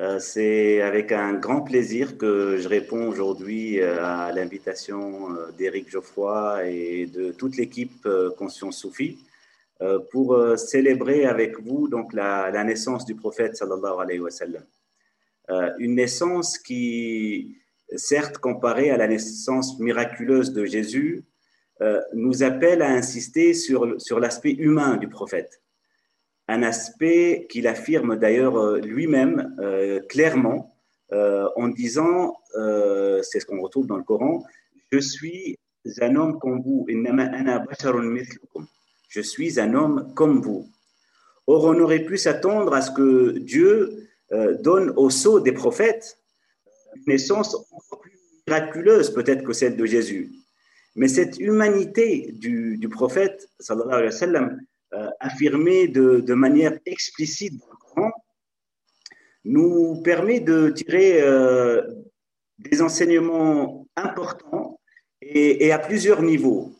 Euh, c'est avec un grand plaisir que je réponds aujourd'hui euh, à l'invitation euh, d'Éric Geoffroy et de toute l'équipe Conscience Soufi pour célébrer avec vous donc la, la, naissance du prophète sallallahu alayhi wa sallam. Une naissance qui, certes comparée à la naissance miraculeuse de Jésus, nous appelle à insister sur, sur l'aspect humain du prophète un aspect qu'il affirme d'ailleurs euh, lui-même euh, clairement euh, en disant, c'est ce qu'on retrouve dans le Coran, je suis un homme comme vous, je suis un homme comme vous. Or, on aurait pu s'attendre à ce que Dieu donne au sceau des prophètes une naissance encore plus miraculeuse peut-être que celle de Jésus. Mais cette humanité du, du prophète, sallallahu alayhi wa sallam, euh, de, manière explicite dans le Coran, nous permet de tirer euh, des enseignements importants et, à plusieurs niveaux.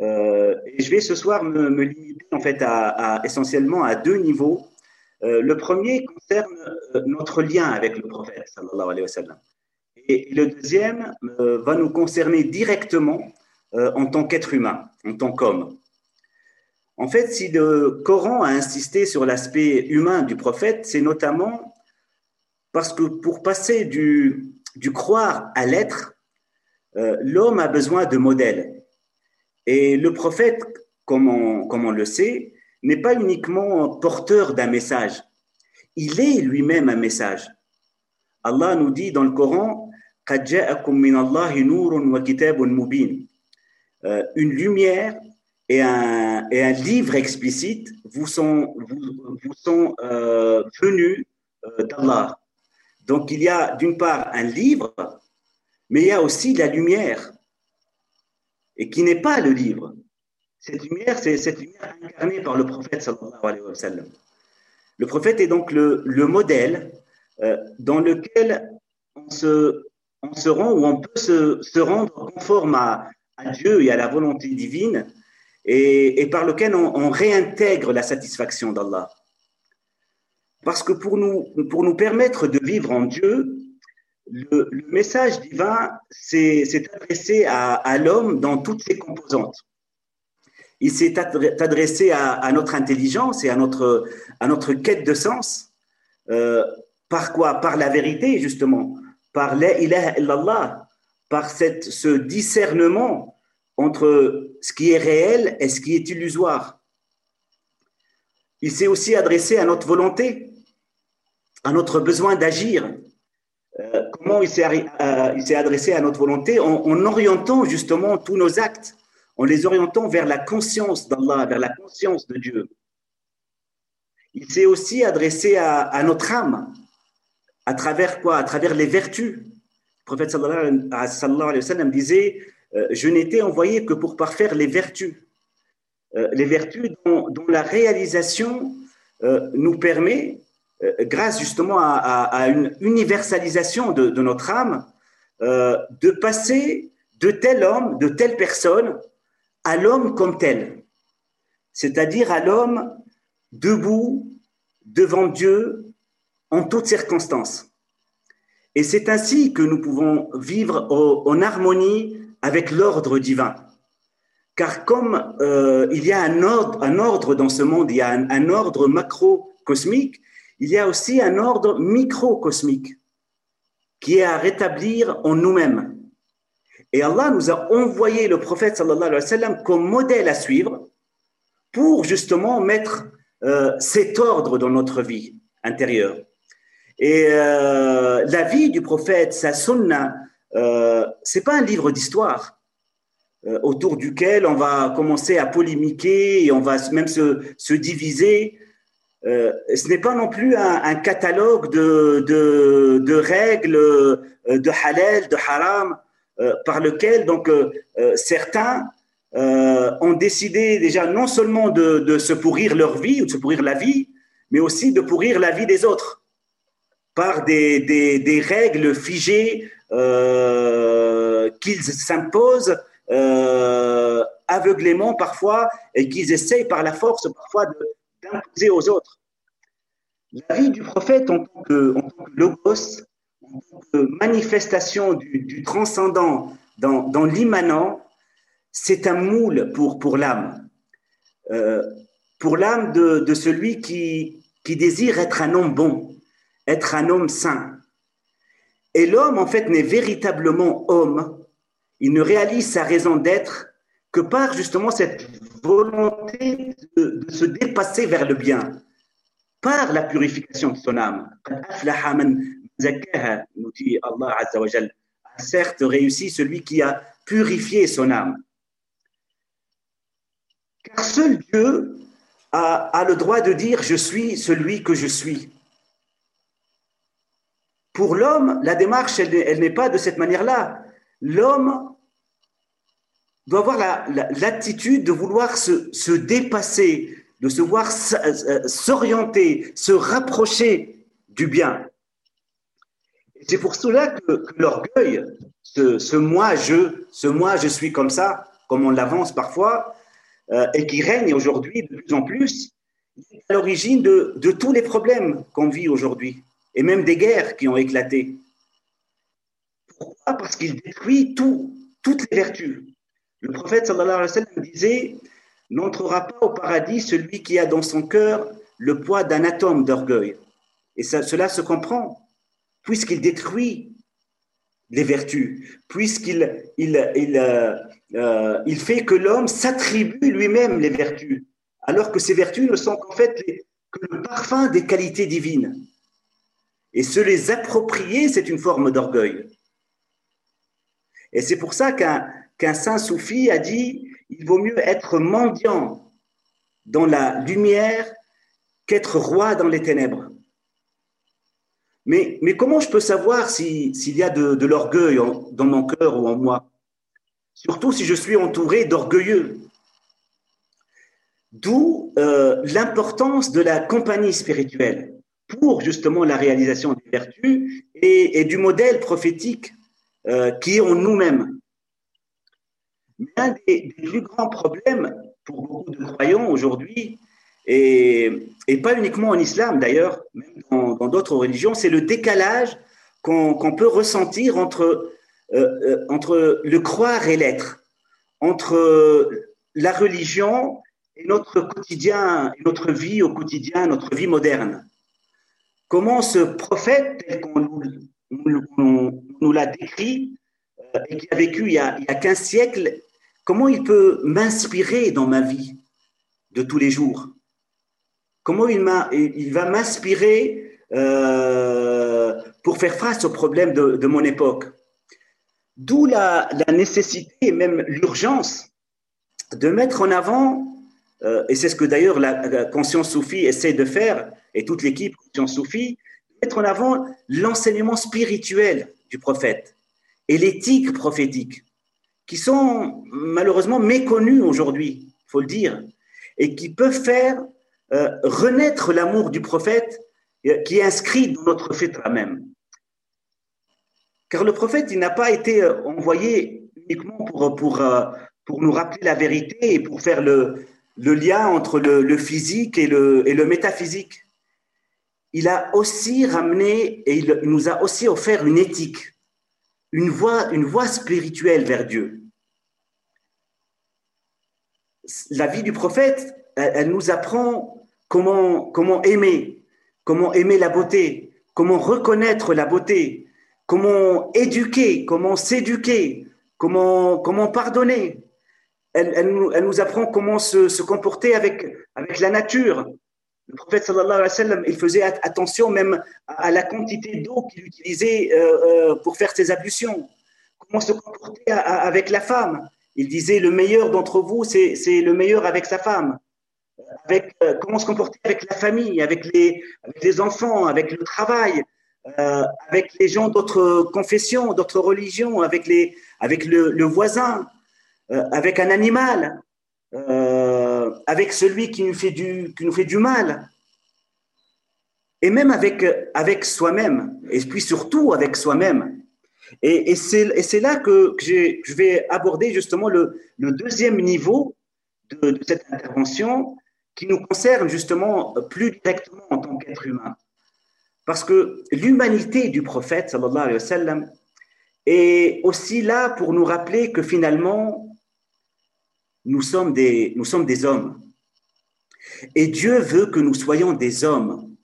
Euh, et je vais ce soir me, me limiter en fait essentiellement à deux niveaux. Euh, le premier concerne notre lien avec le prophète. Et le deuxième va nous concerner directement en tant qu'être humain, en tant qu'homme. En fait, si le Coran a insisté sur l'aspect humain du prophète, c'est notamment parce que pour passer du, croire à l'être, euh, l'homme a besoin de modèles. Et le prophète, comme on, le sait, n'est pas uniquement porteur d'un message. Il est lui-même un message. Allah nous dit dans le Coran, euh, une lumière et un, et un livre explicite vous sont, vous, vous sont euh, venus euh, d'Allah. Donc il y a d'une part un livre, mais il y a aussi la lumière, et qui n'est pas le livre. Cette lumière, c'est cette lumière incarnée par le prophète alayhi wa sallam. Le prophète est donc le, le modèle euh, dans lequel on se, on se rend ou on peut se, se rendre conforme à, à Dieu et à la volonté divine et, par lequel on, réintègre la satisfaction d'Allah. Parce que pour nous, pour nous permettre de vivre en Dieu, le, message divin s'est adressé à, l'homme dans toutes ses composantes. Il s'est adressé à, notre intelligence et à notre, à notre quête de sens. Euh, par quoi? Par la vérité, justement. Par la ilaha illallah. Par cette, ce discernement entre ce qui est réel et ce qui est illusoire. Il s'est aussi adressé à notre volonté, à notre besoin d'agir. Euh, comment il s'est euh, adressé à notre volonté en, orientant justement tous nos actes, en les orientant vers la conscience d'Allah, vers la conscience de Dieu. Il s'est aussi adressé à, à, notre âme, à travers quoi? À travers les vertus. Le prophète sallallahu alayhi wa sallam disait je n'étais envoyé que pour parfaire les vertus. Euh, les vertus dont, la réalisation euh, nous permet, grâce justement à, une universalisation de, notre âme, de passer de tel homme, de telle personne, à l'homme comme tel, c'est-à-dire à, l'homme debout devant Dieu en toutes circonstances. Et c'est ainsi que nous pouvons vivre en harmonie avec l'ordre divin. Car comme euh, il y a un ordre, un ordre dans ce monde, il y a un, ordre macro-cosmique, il y a aussi un ordre microcosmique qui est à rétablir en nous-mêmes. Et Allah nous a envoyé le prophète sallallahu alayhi wa sallam comme modèle à suivre pour justement mettre euh, cet ordre dans notre vie intérieure. Et euh, la vie du prophète, sa sunna, euh, c'est pas un livre d'histoire euh, autour duquel on va commencer à polémiquer et on va même se, se diviser. Euh, ce n'est pas non plus un, un catalogue de, de, de, règles euh, de halal, de haram, euh, par lequel donc certains ont décidé déjà non seulement de, de se pourrir leur vie ou de se pourrir la vie, mais aussi de pourrir la vie des autres par des, des, règles figées euh, qu'ils s'imposent euh, aveuglément parfois et qu'ils essayent par la force parfois d'imposer aux autres. La vie du prophète en tant que, logos, en tant que manifestation du, transcendant dans, l'immanent, c'est un moule pour, pour l'âme. Euh, pour l'âme de, celui qui, qui désire être un homme bon, être un homme saint. Et l'homme, en fait, n'est véritablement homme. Il ne réalise sa raison d'être que par justement cette volonté de, se dépasser vers le bien, par la purification de son âme. nous dit Allah a certes réussi celui qui a purifié son âme. Car seul Dieu a, a le droit de dire je suis celui que je suis. Pour l'homme, la démarche, elle, n'est pas de cette manière-là. L'homme doit avoir l'attitude de vouloir se, dépasser, de se voir s'orienter, se rapprocher du bien. C'est pour cela que, l'orgueil, ce, moi je, ce moi je suis comme ça, comme on l'avance parfois, euh, et qui règne aujourd'hui de plus en plus, est à l'origine de tous les problèmes qu'on vit aujourd'hui et même des guerres qui ont éclaté. Pourquoi? Parce qu'il détruit tout, toutes les vertus. Le prophète sallallahu disait N'entrera pas au paradis celui qui a dans son cœur le poids d'un atome d'orgueil. Et cela se comprend, puisqu'il détruit les vertus, puisqu'il il, il, euh, euh, fait que l'homme s'attribue lui-même les vertus, alors que ces vertus ne sont qu'en fait que le parfum des qualités divines. Et se les approprier, c'est une forme d'orgueil. Et c'est pour ça qu'un saint soufi a dit, il vaut mieux être mendiant dans la lumière qu'être roi dans les ténèbres. Mais, comment je peux savoir s'il y a de, l'orgueil dans mon cœur ou en moi? Surtout si je suis entouré d'orgueilleux. D'où euh, l'importance de la compagnie spirituelle pour justement la réalisation des vertus et, du modèle prophétique euh, qui est en nous-mêmes. Un des, plus grands problèmes pour beaucoup de croyants aujourd'hui, et, pas uniquement en islam d'ailleurs, même dans d'autres religions, c'est le décalage qu'on peut ressentir entre, euh, euh, entre le croire et l'être, entre la religion et notre quotidien, notre vie au quotidien, notre vie moderne comment ce prophète, tel qu'on nous, l'a décrit, euh, et qui a vécu il y a, il 15 siècles, comment il peut m'inspirer dans ma vie de tous les jours? Comment il, il va m'inspirer euh, pour faire face aux problèmes de, mon époque? D'où la, nécessité et même l'urgence de mettre en avant, euh, et c'est ce que d'ailleurs la, conscience soufie essaie de faire, et toute l'équipe conscience soufie, mettre en avant l'enseignement spirituel du prophète et l'éthique prophétique, qui sont malheureusement méconnus aujourd'hui, il faut le dire, et qui peuvent faire euh, renaître l'amour du prophète euh, qui est inscrit dans notre fait même. Car le prophète, il n'a pas été euh, envoyé uniquement pour, pour, pour nous rappeler la vérité et pour faire le, le lien entre le, le physique et le, et le métaphysique il a aussi ramené et il nous a aussi offert une éthique, une voie, spirituelle vers Dieu. La vie du prophète, elle, nous apprend comment, comment aimer, comment aimer la beauté, comment reconnaître la beauté, comment éduquer, comment s'éduquer, comment, comment pardonner. Elle, elle, nous, elle, nous, apprend comment se, se comporter avec, avec la nature, le prophète il faisait attention même à la quantité d'eau qu'il utilisait euh, euh, pour faire ses ablutions. Comment se comporter avec la femme? Il disait le meilleur d'entre vous, c'est le meilleur avec sa femme. Avec, euh, comment se comporter avec la famille, avec les, les enfants, avec le travail, avec les gens d'autres confessions, d'autres religions, avec, les, avec le, le voisin, avec un animal. Avec celui qui nous fait du, qui nous fait du mal, et même avec, avec soi-même, et puis surtout avec soi-même. Et, et c'est là que, je vais aborder justement le, deuxième niveau de, cette intervention qui nous concerne justement plus directement en tant qu'être humain. Parce que l'humanité du prophète, sallallahu alayhi wa est aussi là pour nous rappeler que finalement, nous sommes des, nous sommes des hommes. Et Dieu veut que nous soyons des hommes.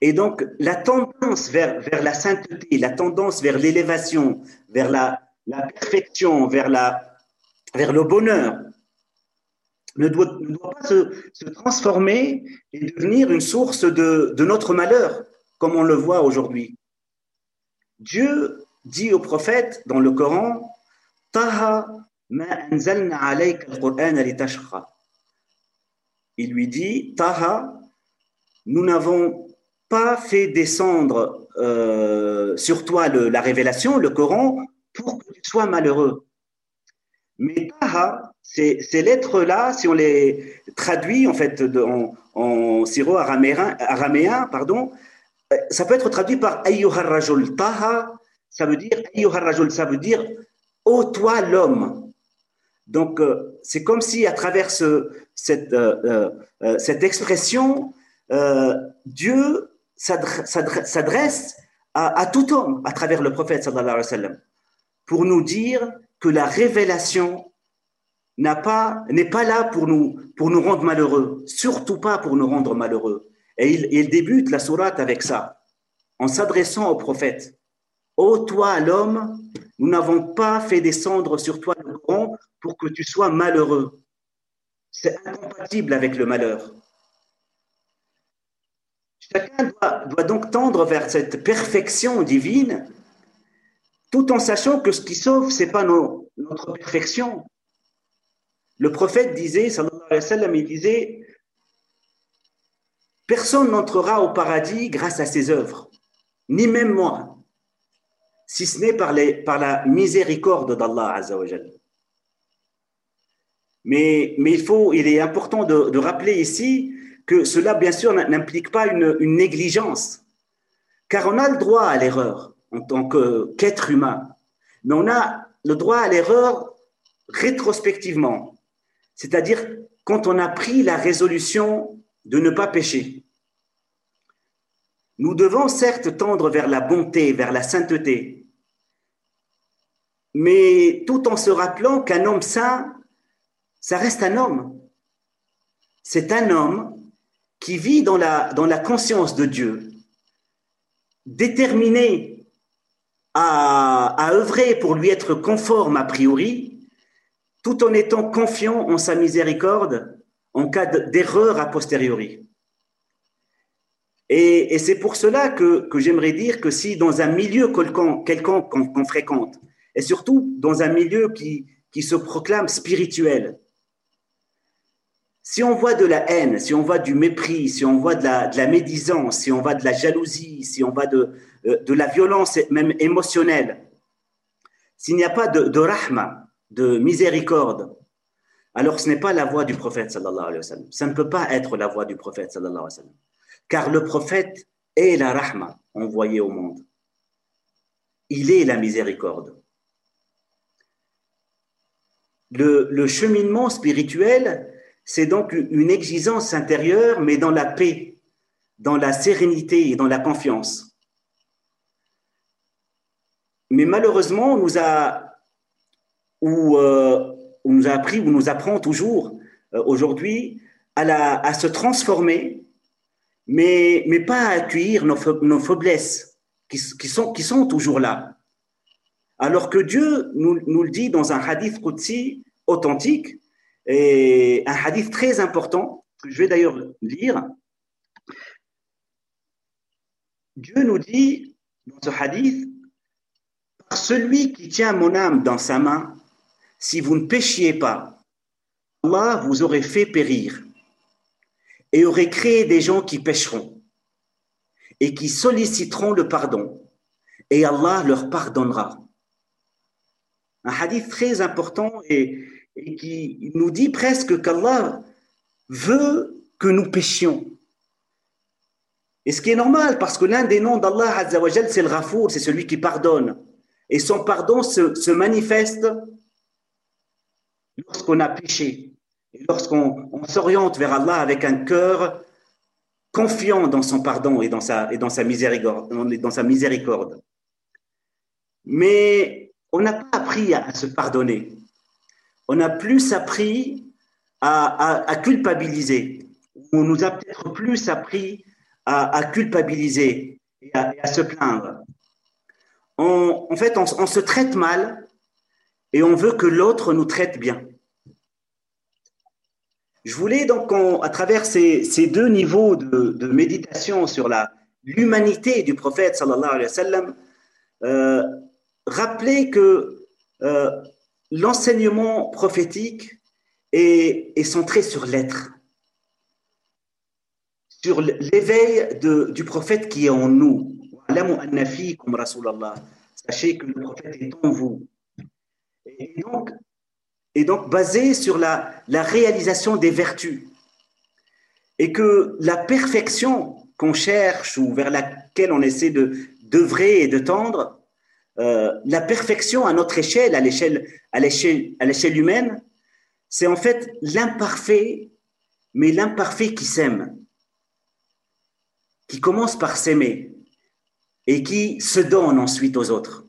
Et donc, la tendance vers, vers la sainteté, la tendance vers l'élévation, vers la, la perfection, vers, la, vers le bonheur, ne doit, ne doit pas se, se, transformer et devenir une source de, de notre malheur, comme on le voit aujourd'hui. Dieu dit au prophète dans le Coran, Taha il lui dit, Taha, nous n'avons pas fait descendre euh, sur toi la révélation, le Coran, pour que tu sois malheureux. Mais Taha, ces, lettres-là, si on les traduit en fait en, en syro-araméen, araméen, pardon, euh, ça peut être traduit par Ayyuhar Rajul. Taha, ça veut dire ça veut dire Ô toi l'homme. Donc, euh, c'est comme si à travers ce, cette, euh, euh, cette expression, Dieu s'adresse à, tout homme à travers le prophète sallallahu alayhi wa pour nous dire que la révélation n'a pas n'est pas là pour nous pour nous rendre malheureux, surtout pas pour nous rendre malheureux. Et il, il débute la sourate avec ça, en s'adressant au prophète. Ô toi l'homme, nous n'avons pas fait descendre sur toi pour que tu sois malheureux. C'est incompatible avec le malheur. Chacun doit, donc tendre vers cette perfection divine, tout en sachant que ce qui sauve, ce n'est pas notre perfection. Le prophète disait, sallallahu alayhi wa sallam, personne n'entrera au paradis grâce à ses œuvres, ni même moi, si ce n'est par la miséricorde d'Allah Azzawajal. Mais, il, faut, il est important de, rappeler ici que cela, bien sûr, n'implique pas une, négligence, car on a le droit à l'erreur en tant qu'être humain, mais on a le droit à l'erreur rétrospectivement, c'est-à-dire quand on a pris la résolution de ne pas pécher. Nous devons certes tendre vers la bonté, vers la sainteté, mais tout en se rappelant qu'un homme saint ça reste un homme. C'est un homme qui vit dans la, dans la conscience de Dieu, déterminé à, œuvrer pour lui être conforme a priori, tout en étant confiant en sa miséricorde en cas d'erreur a posteriori. Et, c'est pour cela que, que j'aimerais dire que si dans un milieu quelconque qu'on qu fréquente, et surtout dans un milieu qui, qui se proclame spirituel, si on voit de la haine, si on voit du mépris, si on voit de la, médisance, si on voit de la jalousie, si on voit de, euh, la violence même émotionnelle, s'il n'y a pas de, de rahma, de miséricorde, alors ce n'est pas la voix du prophète sallallahu alayhi wa. Ça ne peut pas être la voix du prophète sallallahu alayhi wa. Car le prophète est la rahma envoyée au monde. Il est la miséricorde. Le cheminement spirituel, c'est donc une exigence intérieure, mais dans la paix, dans la sérénité et dans la confiance. Mais malheureusement, on nous a, ou, euh, nous appris, ou nous apprend toujours euh, aujourd'hui à, la, se transformer, mais, pas à accueillir nos, faiblesses qui, sont, toujours là. Alors que Dieu nous, nous le dit dans un hadith Qudsi authentique, et un hadith très important, que je vais d'ailleurs lire. Dieu nous dit dans ce hadith, par celui qui tient mon âme dans sa main, si vous ne péchiez pas, Allah vous aurait fait périr et aurait créé des gens qui pécheront et qui solliciteront le pardon et Allah leur pardonnera. Un hadith très important et, et qui nous dit presque qu'Allah veut que nous péchions. Et ce qui est normal, parce que l'un des noms d'Allah, c'est le Rafour, c'est celui qui pardonne. Et son pardon se, manifeste lorsqu'on a péché, et lorsqu'on s'oriente vers Allah avec un cœur confiant dans son pardon et dans sa miséricorde. Mais on n'a pas appris à, se pardonner. On a plus appris à, culpabiliser. On nous a peut-être plus appris à, culpabiliser et à, se plaindre. en fait, on, se traite mal et on veut que l'autre nous traite bien. Je voulais donc, à travers ces, deux niveaux de, méditation sur l'humanité du prophète sallallahu alayhi euh, rappeler que euh, l'enseignement prophétique est, centré sur l'être, sur l'éveil du prophète qui est en nous. Sachez que le prophète est en vous. Et donc, basé sur la, la réalisation des vertus. Et que la perfection qu'on cherche ou vers laquelle on essaie de d'œuvrer et de tendre, euh, la perfection à notre échelle, à l'échelle humaine, c'est en fait l'imparfait, mais l'imparfait qui s'aime, qui commence par s'aimer et qui se donne ensuite aux autres.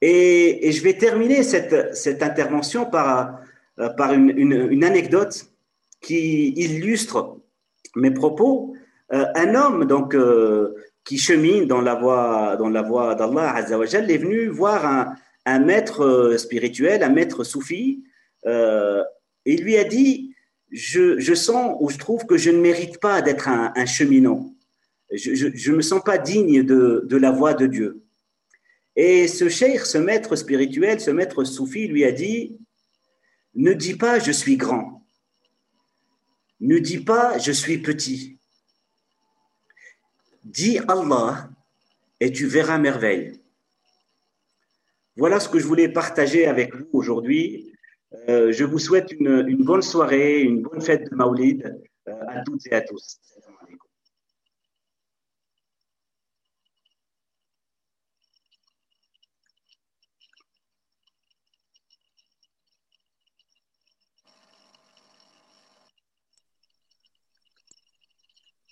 Et, je vais terminer cette, intervention par, euh, une, anecdote qui illustre mes propos. Euh, un homme donc qui chemine dans la voie dans la voie d'Allah est venu voir un, maître spirituel, un maître soufi, et il lui a dit je, sens ou je trouve que je ne mérite pas d'être un, un cheminot. Je ne me sens pas digne de, de la voie de Dieu. Et ce cheikh, ce maître spirituel, ce maître soufi lui a dit, ne dis pas je suis grand, ne dis pas je suis petit, dis Allah et tu verras merveille. Voilà ce que je voulais partager avec vous aujourd'hui. Euh, je vous souhaite une, bonne soirée, une bonne fête de Maulid euh, à toutes et à tous.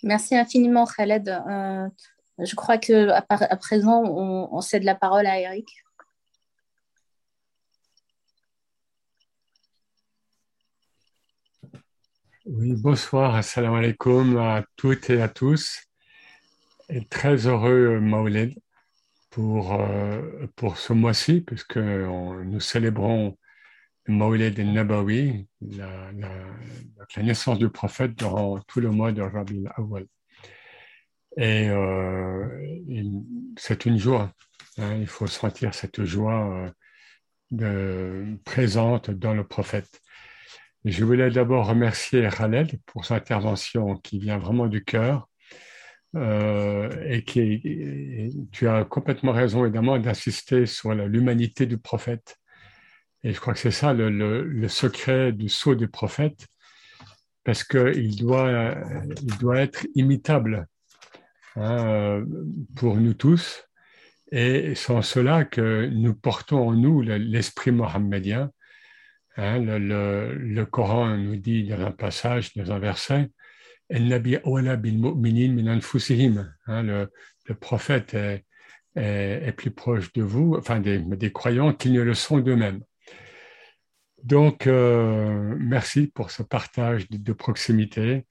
Merci infiniment, Khaled. Euh, je crois que à, présent, on, cède la parole à Eric. Oui, bonsoir, assalamu alaikum à toutes et à tous. Et très heureux Maulid pour, euh, pour ce mois-ci, puisque nous célébrons Maulid al-Nabawi, la, la, naissance du prophète durant tout le mois de Rabi al-Awwal. Et, euh, c'est une joie, hein, il faut sentir cette joie euh, de, présente dans le prophète. Je voulais d'abord remercier Khaled pour son intervention qui vient vraiment du cœur. Euh, et qui, tu as complètement raison évidemment d'insister sur l'humanité du prophète et je crois que c'est ça le, secret du saut du prophète, parce qu'il doit, il doit être imitable hein, pour nous tous. Et c'est en cela que nous portons en nous l'esprit mohammedien. Hein, le, Coran nous dit dans un passage, dans un verset, hein, le, le prophète est, plus proche de vous, enfin des croyants, qu'ils ne le sont d'eux-mêmes. Donc, euh, merci pour ce partage de, proximité.